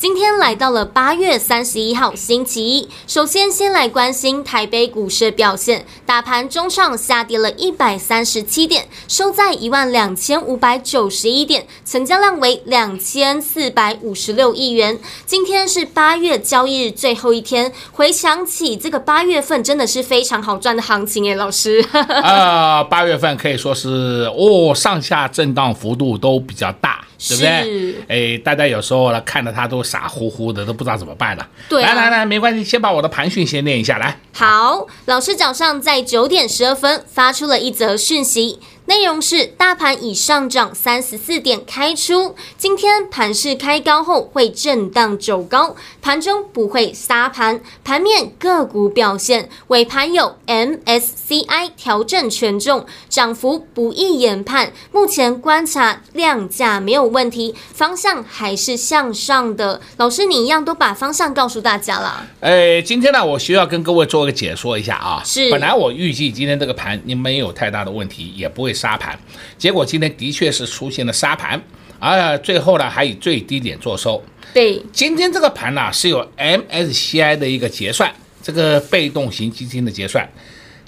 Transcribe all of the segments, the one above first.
今天来到了八月三十一号星期一，首先先来关心台北股市的表现，大盘中上下跌了一百三十七点，收在一万两千五百九十一点，成交量为两千四百五十六亿元。今天是八月交易日最后一天，回想起这个八月份真的是非常好赚的行情诶，老师。呃，八月份可以说是哦，上下震荡幅度都比较大。对不对？哎，大家有时候呢，看着他都傻乎乎的，都不知道怎么办了。对啊，来来来，没关系，先把我的盘讯先念一下来。好，老师早上在九点十二分发出了一则讯息。内容是大盘已上涨三十四点开出，今天盘市开高后会震荡走高，盘中不会杀盘。盘面个股表现，尾盘有 MSCI 调整权重，涨幅不易研判。目前观察量价没有问题，方向还是向上的。老师，你一样都把方向告诉大家了。哎，今天呢，我需要跟各位做个解说一下啊。是，本来我预计今天这个盘你没有太大的问题，也不会。杀盘，结果今天的确是出现了杀盘，而最后呢还以最低点做收。对，今天这个盘呢是有 MSCI 的一个结算，这个被动型基金的结算。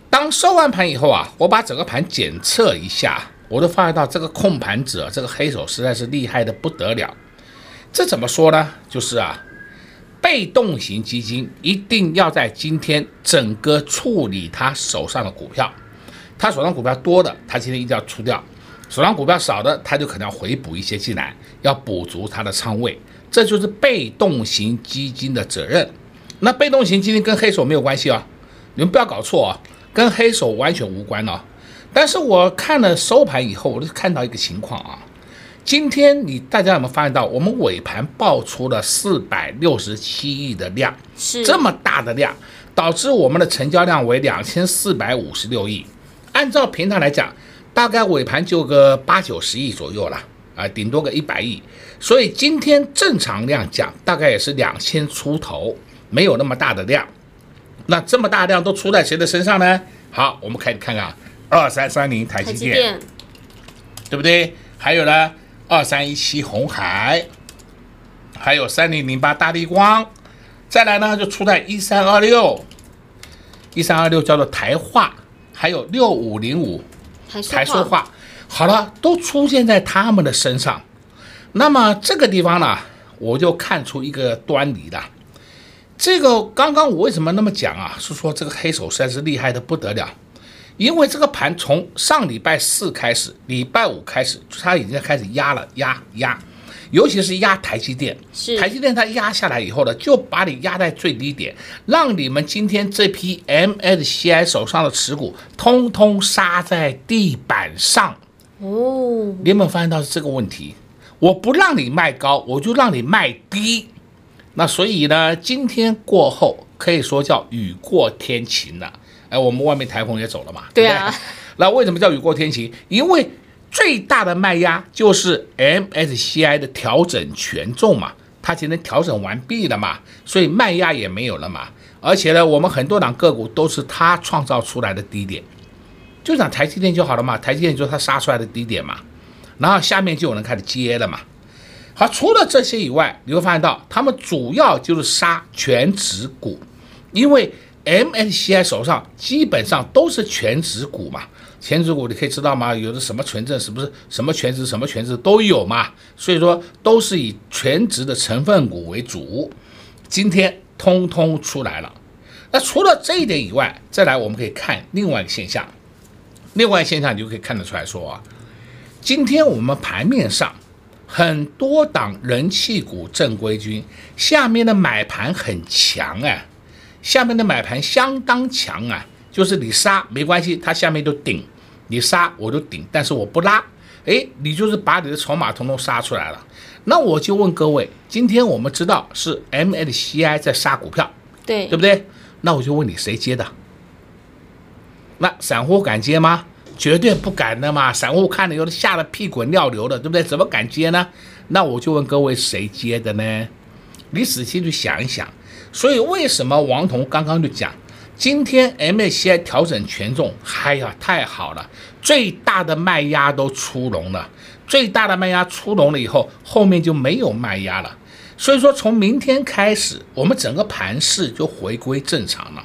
当收完盘以后啊，我把整个盘检测一下，我都发现到这个控盘者这个黑手实在是厉害的不得了。这怎么说呢？就是啊，被动型基金一定要在今天整个处理他手上的股票。他手上股票多的，他今天一定要出掉；手上股票少的，他就可能要回补一些进来，要补足他的仓位。这就是被动型基金的责任。那被动型基金跟黑手没有关系啊，你们不要搞错啊，跟黑手完全无关啊。但是我看了收盘以后，我就看到一个情况啊，今天你大家有没有发现到，我们尾盘爆出了四百六十七亿的量，是这么大的量，导致我们的成交量为两千四百五十六亿。按照平常来讲，大概尾盘就个八九十亿左右了啊，顶多个一百亿。所以今天正常量讲，大概也是两千出头，没有那么大的量。那这么大量都出在谁的身上呢？好，我们可以看看啊，二三三零台积电，对不对？还有呢，二三一七红海，还有三零零八大地光，再来呢就出在一三二六，一三二六叫做台化。还有六五零五，台塑化，好了，都出现在他们的身上。那么这个地方呢，我就看出一个端倪了。这个刚刚我为什么那么讲啊？是说这个黑手实在是厉害的不得了，因为这个盘从上礼拜四开始，礼拜五开始，它已经开始压了，压压。尤其是压台积电，是台积电它压下来以后呢，就把你压在最低点，让你们今天这批 MSCI 手上的持股通通杀在地板上。哦，你有没有发现到这个问题？我不让你卖高，我就让你卖低。那所以呢，今天过后可以说叫雨过天晴了。哎，我们外面台风也走了嘛。对啊。那为什么叫雨过天晴？因为最大的卖压就是 MSCI 的调整权重嘛，它今天调整完毕了嘛，所以卖压也没有了嘛。而且呢，我们很多档个股都是它创造出来的低点，就讲台积电就好了嘛，台积电就是它杀出来的低点嘛，然后下面就有人开始接了嘛。好，除了这些以外，你会发现到他们主要就是杀全值股，因为 MSCI 手上基本上都是全值股嘛。权值股你可以知道吗？有的什么权证，是不是什么权值、什么权值都有嘛？所以说都是以全值的成分股为主。今天通通出来了。那除了这一点以外，再来我们可以看另外一个现象。另外一个现象你就可以看得出来说啊，今天我们盘面上很多档人气股正规军下面的买盘很强啊，下面的买盘相当强啊。就是你杀没关系，它下面都顶，你杀我就顶，但是我不拉，诶，你就是把你的筹码统统杀出来了。那我就问各位，今天我们知道是 MSCI 在杀股票，对，对不对？那我就问你，谁接的？那散户敢接吗？绝对不敢的嘛！散户看了有的吓得屁滚尿流的，对不对？怎么敢接呢？那我就问各位，谁接的呢？你仔细去想一想。所以为什么王彤刚刚就讲，今天 MSCI 调整权重，哎呀，太好了！最大的卖压都出笼了，最大的卖压出笼了以后，后面就没有卖压了。所以说，从明天开始，我们整个盘势就回归正常了。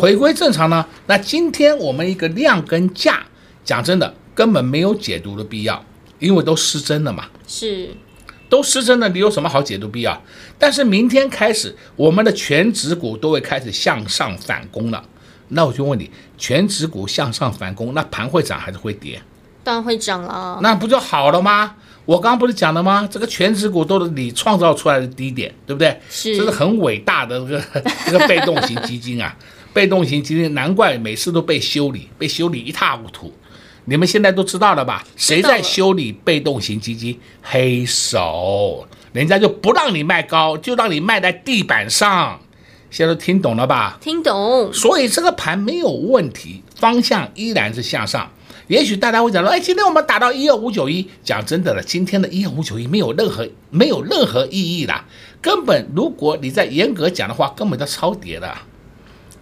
回归正常呢，那今天我们一个量跟价，讲真的，根本没有解读的必要，因为都失真了嘛。是。都失真了，你有什么好解读必要？但是明天开始，我们的全指股都会开始向上反攻了。那我就问你，全指股向上反攻，那盘会涨还是会跌？当然会涨了。那不就好了吗？我刚刚不是讲了吗？这个全指股都是你创造出来的低点，对不对？是，这是很伟大的这个这个被动型基金啊，被动型基金难怪每次都被修理，被修理一塌糊涂。你们现在都知道了吧？谁在修理被动型基金？黑手，人家就不让你卖高，就让你卖在地板上。现在都听懂了吧？听懂。所以这个盘没有问题，方向依然是向上。也许大家会讲说，哎，今天我们打到一二五九一，讲真的了，今天的一二五九一没有任何没有任何意义的，根本如果你在严格讲的话，根本就超跌的，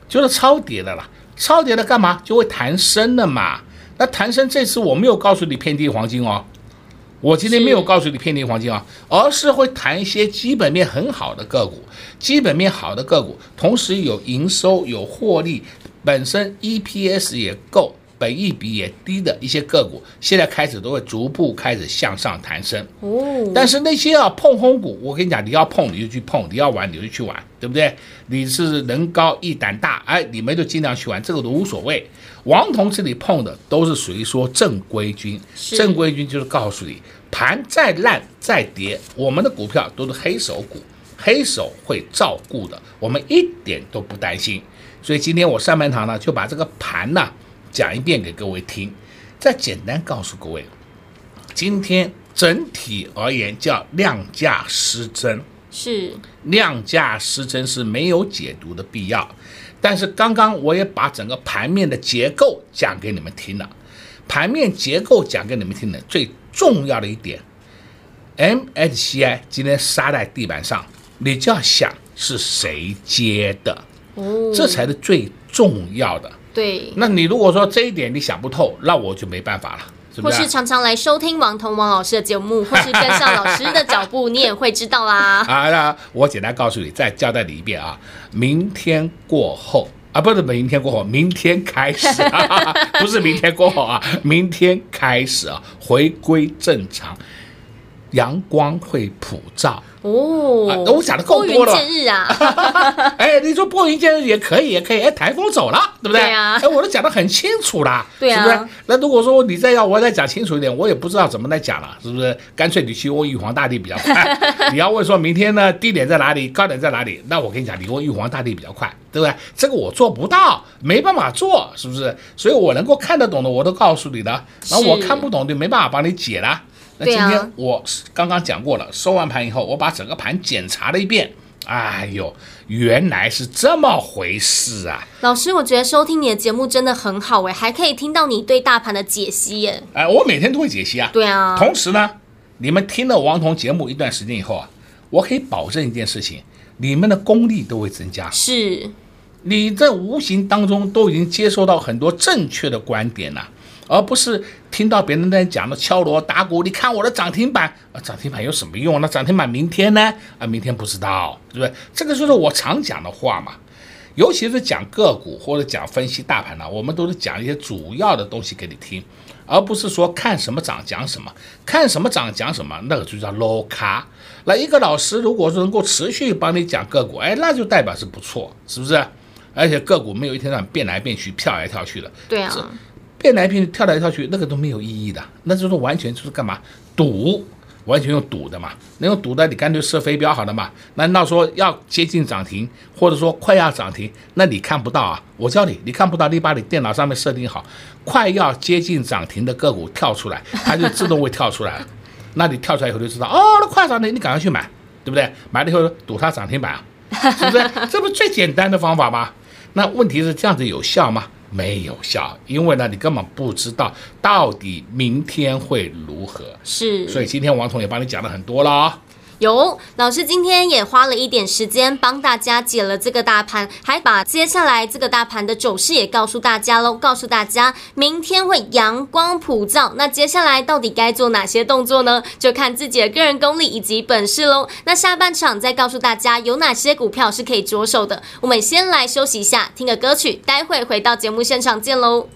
就是超跌的了。超跌的干嘛？就会弹升了嘛。那谭生这次我没有告诉你遍地黄金哦，我今天没有告诉你遍地黄金啊，而是会谈一些基本面很好的个股，基本面好的个股，同时有营收有获利，本身 EPS 也够。本益比也低的一些个股，现在开始都会逐步开始向上弹升。哦，但是那些啊碰红股，我跟你讲，你要碰你就去碰，你要玩你就去玩，对不对？你是人高一胆大，哎，你们就尽量去玩，这个都无所谓。王彤这里碰的都是属于说正规军，正规军就是告诉你，盘再烂再跌，我们的股票都是黑手股，黑手会照顾的，我们一点都不担心。所以今天我上半场呢，就把这个盘呢。讲一遍给各位听，再简单告诉各位，今天整体而言叫量价失真，是。量价失真是没有解读的必要。但是刚刚我也把整个盘面的结构讲给你们听了，盘面结构讲给你们听的最重要的一点，MSCI 今天杀在地板上，你就要想是谁接的，哦，这才是最重要的。对，那你如果说这一点你想不透，那我就没办法了，是不是？或是常常来收听王彤王老师的节目，或是跟上老师的脚步，你也会知道啦。啊，那我简单告诉你，再交代你一遍啊，明天过后啊，不是明天过后，明天开始啊，不是明天过后啊，明天开始啊，回归正常，阳光会普照。哦，啊、我讲的够多了。见日啊！哎，你说拨云见日也可以，也可以。哎，台风走了，对不对？对啊。哎，我都讲的很清楚了，对啊，是不是？那如果说你再要我再讲清楚一点，我也不知道怎么来讲了，是不是？干脆你去问玉皇大帝比较快。你要问说明天呢，低点在哪里，高点在哪里？那我跟你讲，你问玉皇大帝比较快，对不对？这个我做不到，没办法做，是不是？所以我能够看得懂的，我都告诉你了。然后我看不懂就，没办法帮你解了。那今天我刚刚讲过了，收完盘以后，我把整个盘检查了一遍。哎呦，原来是这么回事啊！老师，我觉得收听你的节目真的很好诶，还可以听到你对大盘的解析耶。哎，我每天都会解析啊。对啊。同时呢，你们听了王彤节目一段时间以后啊，我可以保证一件事情，你们的功力都会增加。是。你在无形当中都已经接收到很多正确的观点了。而不是听到别人在讲的敲锣打鼓，你看我的涨停板啊，涨停板有什么用？那涨停板明天呢？啊，明天不知道，对不对？这个就是我常讲的话嘛。尤其是讲个股或者讲分析大盘呢，我们都是讲一些主要的东西给你听，而不是说看什么涨讲什么，看什么涨讲什么，那个就叫 low 卡。那一个老师如果说能够持续帮你讲个股，哎，那就代表是不错，是不是？而且个股没有一天让你变来变去、跳来跳去的。对啊。变来变去，跳来跳去，那个都没有意义的，那就是完全就是干嘛赌完全用赌的嘛，那用赌的你干脆设飞镖好了嘛。难道说要接近涨停，或者说快要涨停，那你看不到啊？我教你，你看不到，你把你电脑上面设定好，快要接近涨停的个股跳出来，它就自动会跳出来了。那你跳出来以后就知道，哦，那快涨停，你赶快去买，对不对？买了以后赌它涨停板，是不是？这不最简单的方法吗？那问题是这样子有效吗？没有效，因为呢，你根本不知道到底明天会如何。是，所以今天王彤也帮你讲了很多了。有老师今天也花了一点时间帮大家解了这个大盘，还把接下来这个大盘的走势也告诉大家喽。告诉大家，明天会阳光普照。那接下来到底该做哪些动作呢？就看自己的个人功力以及本事喽。那下半场再告诉大家有哪些股票是可以着手的。我们先来休息一下，听个歌曲，待会回到节目现场见喽。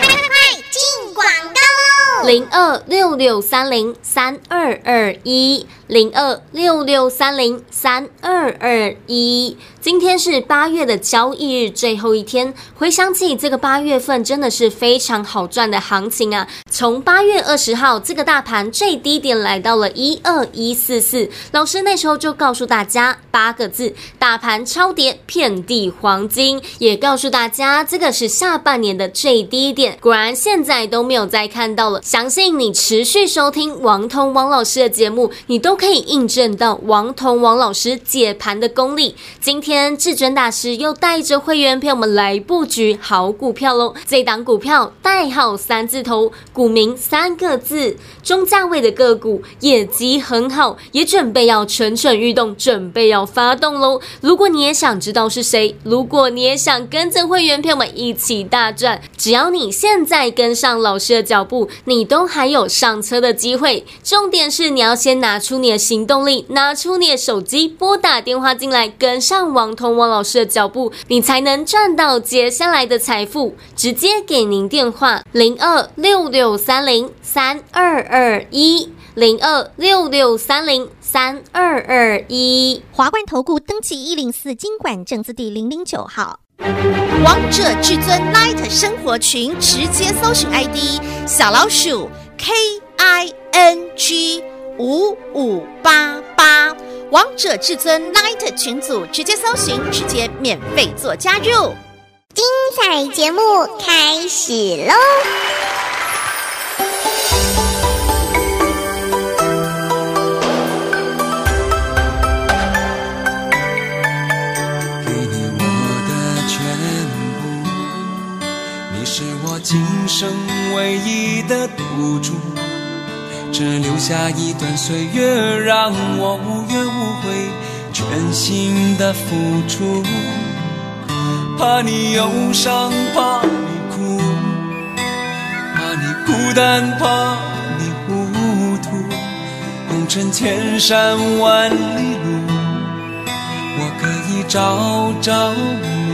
快快快，进广告喽！零二六六三零三二二一。零二六六三零三二二一，今天是八月的交易日最后一天。回想起这个八月份，真的是非常好赚的行情啊！从八月二十号，这个大盘最低点来到了一二一四四，老师那时候就告诉大家八个字：大盘超跌，遍地黄金。也告诉大家，这个是下半年的最低点。果然，现在都没有再看到了。相信你持续收听王通王老师的节目，你都。可以印证到王彤王老师解盘的功力。今天至尊大师又带着会员陪我们来布局好股票喽。这档股票代号三字头，股名三个字，中价位的个股，业绩很好，也准备要蠢蠢欲动，准备要发动喽。如果你也想知道是谁，如果你也想跟着会员陪我们一起大赚，只要你现在跟上老师的脚步，你你都还有上车的机会。重点是你要先拿出。你的行动力，拿出你的手机，拨打电话进来，跟上王彤王老师的脚步，你才能赚到接下来的财富。直接给您电话：零二六六三零三二二一，零二六六三零三二二一。华冠投顾登记一零四经管证字第零零九号。王者至尊 Light 生活群，直接搜寻 ID 小老鼠 K I N G。五五八八，王者至尊 Light 群组，直接搜寻，直接免费做加入。精彩节目开始喽！今生唯一的赌注。只留下一段岁月，让我无怨无悔，全心的付出。怕你忧伤，怕你哭，怕你孤单，怕你糊涂。红尘千山万里路，我可以朝朝暮暮。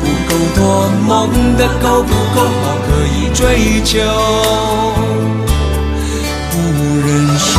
不够多，梦的够不够好，可以追求，不认输。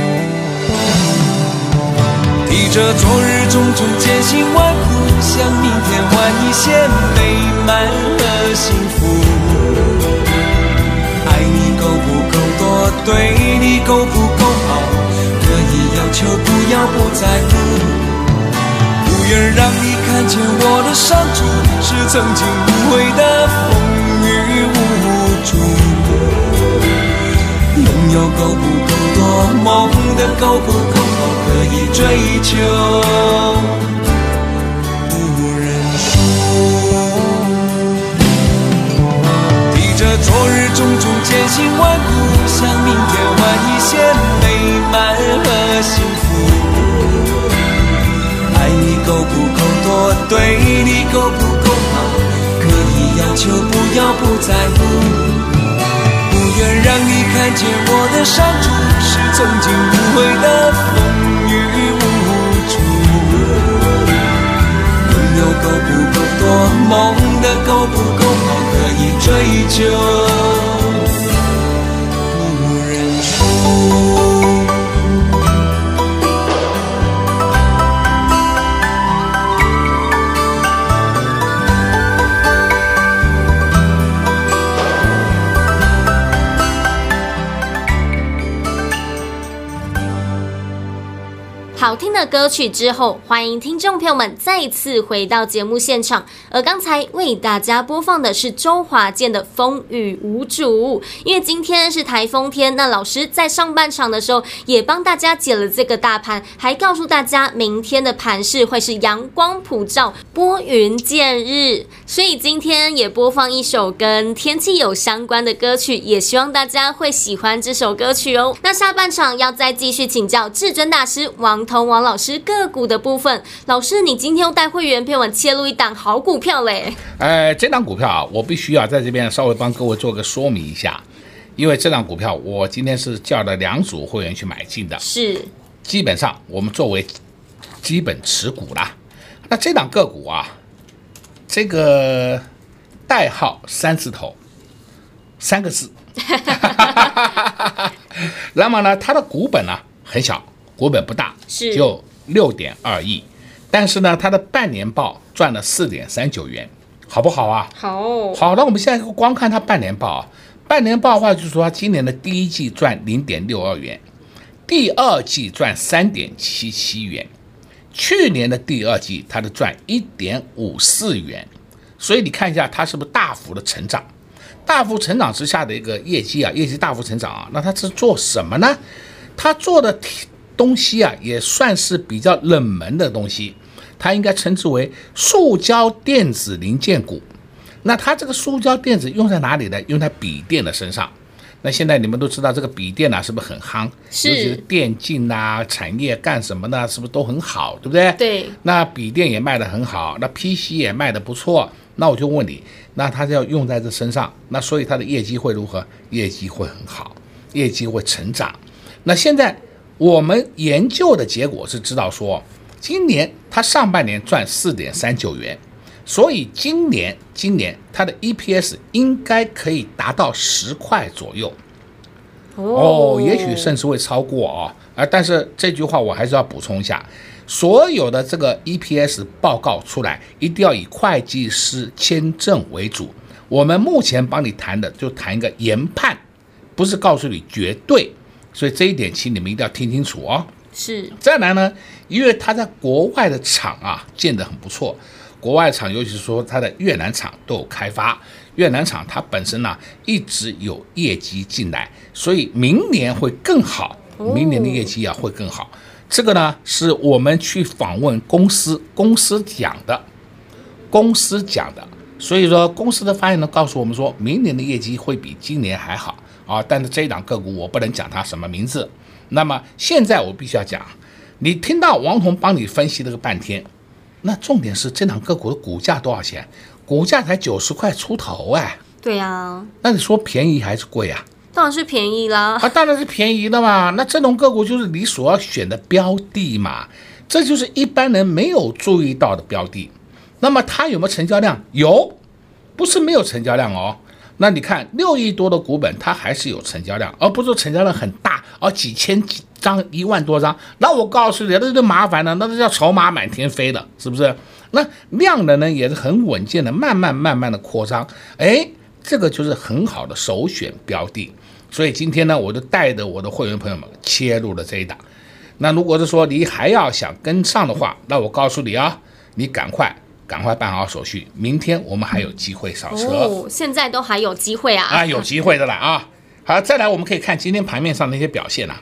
这昨日种种艰辛万苦，向明天换一些美满和幸福。爱你够不够多，对你够不够好，可以要求，不要不在乎。不愿让你看见我的伤处，是曾经无悔的风雨无阻。拥有够不够多，梦的够不够。可以追求，不认输。提着昨日种种艰辛万苦，向明天换一些美满和幸福。爱你够不够多，对你够不够好，可以要求，不要不在乎。不愿让你看见我的伤处，是曾经无悔的风。梦的够不够好，可以追求。好听的歌曲之后，欢迎听众朋友们再次回到节目现场。而刚才为大家播放的是周华健的《风雨无阻》，因为今天是台风天，那老师在上半场的时候也帮大家解了这个大盘，还告诉大家明天的盘势会是阳光普照、拨云见日。所以今天也播放一首跟天气有相关的歌曲，也希望大家会喜欢这首歌曲哦。那下半场要再继续请教至尊大师王彤。王老师个股的部分，老师，你今天又带会员陪我们切入一档好股票嘞？呃，这档股票啊，我必须要在这边稍微帮各位做个说明一下，因为这档股票我今天是叫了两组会员去买进的，是，基本上我们作为基本持股啦。那这档个股啊，这个代号三字头，三个字，那么呢，它的股本呢很小。股本不大，是就六点二亿，但是呢，它的半年报赚了四点三九元，好不好啊？好，好，那我们现在光看它半年报啊，半年报的话，就是说它今年的第一季赚零点六二元，第二季赚三点七七元，去年的第二季它的赚一点五四元，所以你看一下它是不是大幅的成长？大幅成长之下的一个业绩啊，业绩大幅成长啊，那它是做什么呢？它做的东西啊，也算是比较冷门的东西，它应该称之为塑胶电子零件股。那它这个塑胶电子用在哪里呢？用在笔电的身上。那现在你们都知道这个笔电啊，是不是很夯？是。尤其是电竞啊，产业干什么呢？是不是都很好？对不对？对。那笔电也卖得很好，那 PC 也卖得不错。那我就问你，那它要用在这身上，那所以它的业绩会如何？业绩会很好，业绩会成长。那现在。我们研究的结果是知道说，今年它上半年赚四点三九元，所以今年今年它的 EPS 应该可以达到十块左右。哦，也许甚至会超过啊、哦！啊，但是这句话我还是要补充一下，所有的这个 EPS 报告出来，一定要以会计师签证为主。我们目前帮你谈的就谈一个研判，不是告诉你绝对。所以这一点，请你们一定要听清楚哦。是。再来呢，因为他在国外的厂啊建得很不错，国外厂尤其是说他的越南厂都有开发，越南厂它本身呢、啊、一直有业绩进来，所以明年会更好，明年的业绩啊会更好。这个呢是我们去访问公司，公司讲的，公司讲的，所以说公司的发言呢告诉我们说，明年的业绩会比今年还好。啊，但是这一档个股我不能讲它什么名字。那么现在我必须要讲，你听到王彤帮你分析了个半天，那重点是这档个股的股价多少钱？股价才九十块出头哎。对呀、啊，那你说便宜还是贵啊？当然是便宜啦。啊，当然是便宜的嘛。那这种个股就是你所要选的标的嘛。这就是一般人没有注意到的标的。那么它有没有成交量？有，不是没有成交量哦。那你看六亿多的股本，它还是有成交量，而不是成交量很大，而几千几张、一万多张。那我告诉你，那就麻烦了，那就叫筹码满天飞了，是不是？那量的呢也是很稳健的，慢慢慢慢的扩张。哎，这个就是很好的首选标的。所以今天呢，我就带着我的会员朋友们切入了这一档。那如果是说你还要想跟上的话，那我告诉你啊，你赶快。赶快办好手续，明天我们还有机会上车。哦，现在都还有机会啊！啊，有机会的啦啊！好，再来我们可以看今天盘面上的一些表现啊。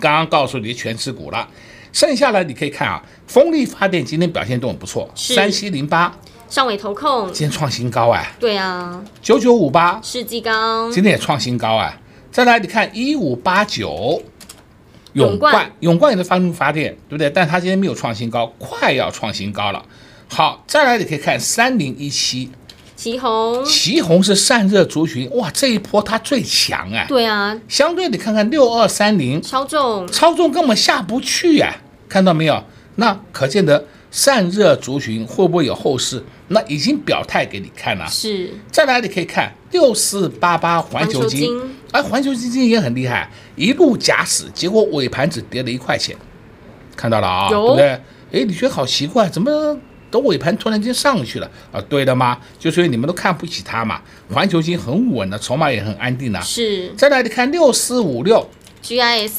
刚刚告诉你全持股了，剩下来你可以看啊，风力发电今天表现都很不错，三七零八上尾投控今天创新高哎。对啊，九九五八世纪钢今天也创新高啊。再来你看一五八九永冠，永冠也是发电发电，对不对？但它今天没有创新高，快要创新高了。好，再来你可以看三零一七，旗红，旗红是散热族群，哇，这一波它最强啊。对啊，相对你看看六二三零，超重，超重根本下不去呀、啊，看到没有？那可见得散热族群会不会有后市？那已经表态给你看了。是，再来你可以看六四八八环球金，哎，环球基金也很厉害，一路假死，结果尾盘只跌了一块钱，看到了啊，对不对？哎，你觉得好奇怪，怎么？都尾盘突然间上去了啊，对的吗？就所以你们都看不起它嘛。环球金很稳的，筹码也很安定的。是。再来你看六四五六，GIS，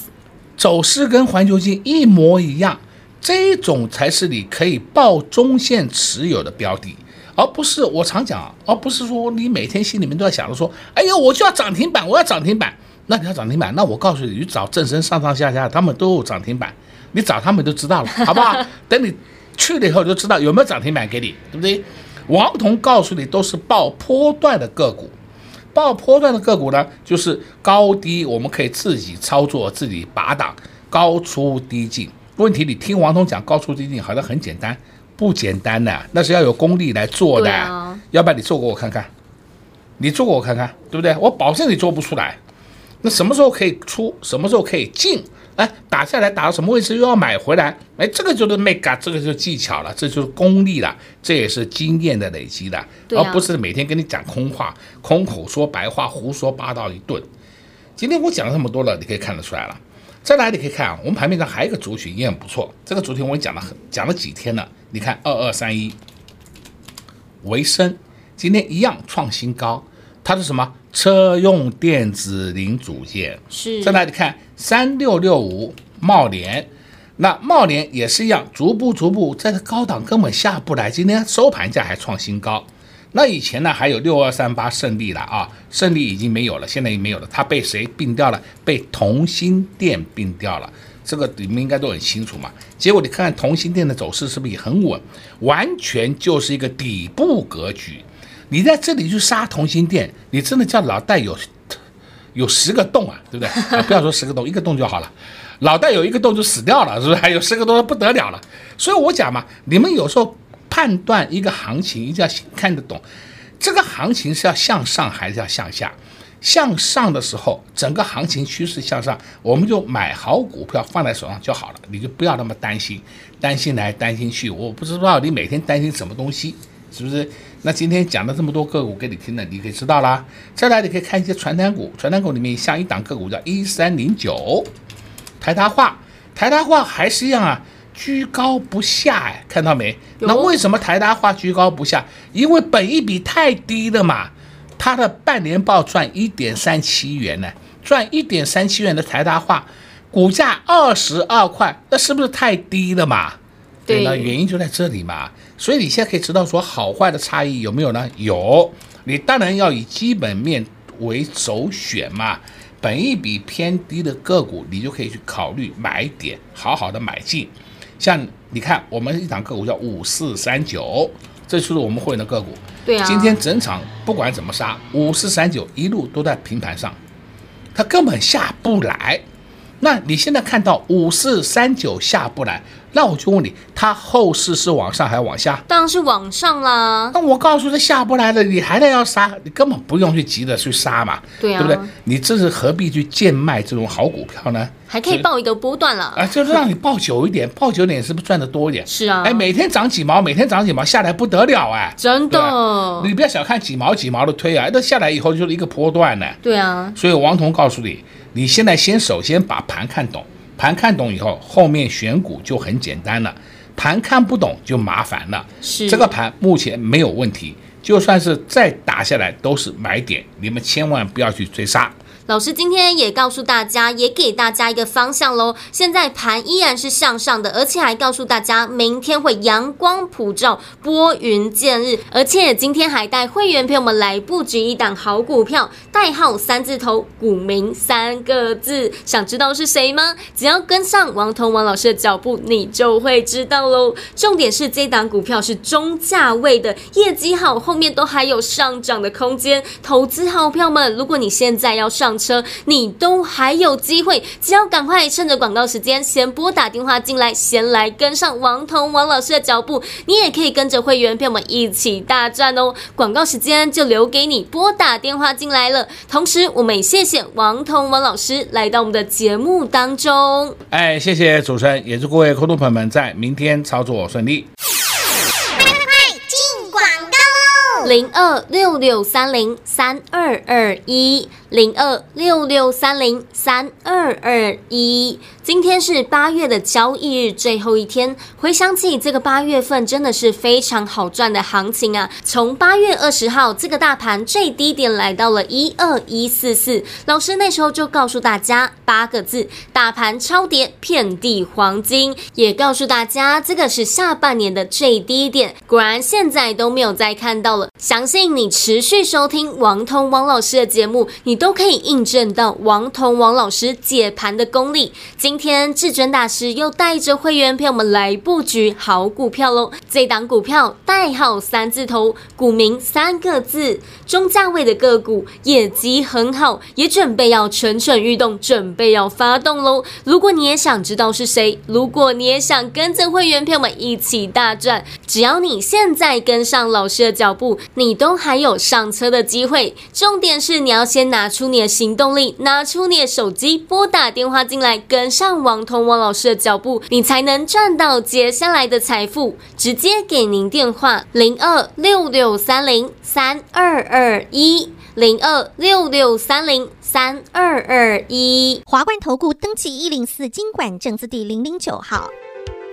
走势跟环球金一模一样，这种才是你可以报中线持有的标的，而不是我常讲，而不是说你每天心里面都在想着说，哎呦，我就要涨停板，我要涨停板。那你要涨停板，那我告诉你，你找正身上上下下，他们都有涨停板，你找他们就知道了，好不好？等你。去了以后就知道有没有涨停板给你，对不对？王彤告诉你都是报波段的个股，报波段的个股呢，就是高低我们可以自己操作，自己拔档，高出低进。问题你听王彤讲高出低进好像很简单，不简单的，那是要有功力来做的。啊、要不然你做给我看看，你做给我看看，对不对？我保证你做不出来。那什么时候可以出？什么时候可以进？哎，打下来打到什么位置又要买回来？哎，这个就是 make 这个就是技巧了，这就是功力了，这也是经验的累积的，啊、而不是每天跟你讲空话、空口说白话、胡说八道一顿。今天我讲了这么多了，你可以看得出来了。再来，你可以看啊，我们盘面上还有一个族群也很不错，这个族群我讲了很讲了几天了。你看二二三一，维生今天一样创新高，它是什么？车用电子零组件。是。再来，你看。三六六五贸联，那贸联也是一样，逐步逐步在这高档根本下不来，今天收盘价还创新高。那以前呢还有六二三八胜利了啊，胜利已经没有了，现在也没有了，它被谁并掉了？被同心电并掉了，这个你们应该都很清楚嘛。结果你看看同心电的走势是不是也很稳？完全就是一个底部格局。你在这里去杀同心电，你真的叫老戴有。有十个洞啊，对不对？啊，不要说十个洞，一个洞就好了。老戴有一个洞就死掉了，是不是？还有十个洞不得了了。所以我讲嘛，你们有时候判断一个行情一定要看得懂，这个行情是要向上还是要向下？向上的时候，整个行情趋势向上，我们就买好股票放在手上就好了，你就不要那么担心，担心来担心去。我不知道你每天担心什么东西，是不是？那今天讲了这么多个股给你听了，你可以知道啦。再来，你可以看一些传单股，传单股里面像一档个股叫一三零九，台达化，台达化还是一样啊，居高不下哎，看到没？那为什么台达化居高不下？因为本益比太低了嘛。它的半年报赚一点三七元呢，赚一点三七元的台达化，股价二十二块，那是不是太低了嘛？对，那原因就在这里嘛。所以你现在可以知道说好坏的差异有没有呢？有，你当然要以基本面为首选嘛。本一比偏低的个股，你就可以去考虑买点，好好的买进。像你看，我们一档个股叫五四三九，这就是我们会员的个股。对啊。今天整场不管怎么杀，五四三九一路都在平盘上，它根本下不来。那你现在看到五四三九下不来，那我就问你，它后市是往上还是往下？当然是往上啦。那我告诉他下不来了，你还得要杀，你根本不用去急着去杀嘛，对啊，对不对？你这是何必去贱卖这种好股票呢？还可以报一个波段了啊，就是让你报久一点，报久点是不是赚得多一点？是啊，哎，每天涨几毛，每天涨几毛，下来不得了哎，真的。你不要小看几毛几毛的推啊，那下来以后就是一个波段呢。对啊，所以王彤告诉你，你现在先首先把盘看懂，盘看懂以后，后面选股就很简单了。盘看不懂就麻烦了。是这个盘目前没有问题，就算是再打下来都是买点，你们千万不要去追杀。老师今天也告诉大家，也给大家一个方向喽。现在盘依然是向上的，而且还告诉大家，明天会阳光普照，拨云见日。而且今天还带会员朋友们来布局一档好股票，代号三字头，股名三个字。想知道是谁吗？只要跟上王彤王老师的脚步，你就会知道喽。重点是这档股票是中价位的，业绩好，后面都还有上涨的空间。投资好票们，如果你现在要上，车你都还有机会，只要赶快趁着广告时间，先拨打电话进来，先来跟上王彤王老师的脚步，你也可以跟着会员票们一起大赚哦。广告时间就留给你拨打电话进来了。同时，我们也谢谢王彤王老师来到我们的节目当中。哎，谢谢主持人，也祝各位观众朋友们在明天操作顺利。零二六六三零三二二一，零二六六三零三二二一。今天是八月的交易日最后一天，回想起这个八月份真的是非常好赚的行情啊！从八月二十号，这个大盘最低点来到了一二一四四，老师那时候就告诉大家八个字：大盘超跌，遍地黄金。也告诉大家，这个是下半年的最低点。果然，现在都没有再看到了。相信你持续收听王通王老师的节目，你都都可以印证到王彤王老师解盘的功力。今天至尊大师又带着会员朋友们来布局好股票喽！这档股票代号三字头，股名三个字，中价位的个股，业绩很好，也准备要蠢蠢欲动，准备要发动喽！如果你也想知道是谁，如果你也想跟着会员朋友们一起大赚，只要你现在跟上老师的脚步，你都还有上车的机会。重点是你要先拿出你的行动力，拿出你的手机，拨打电话进来跟上。王彤王老师的脚步，你才能赚到接下来的财富。直接给您电话：零二六六三零三二二一，零二六六三零三二二一。华冠投顾登记一零四经管证字第零零九号。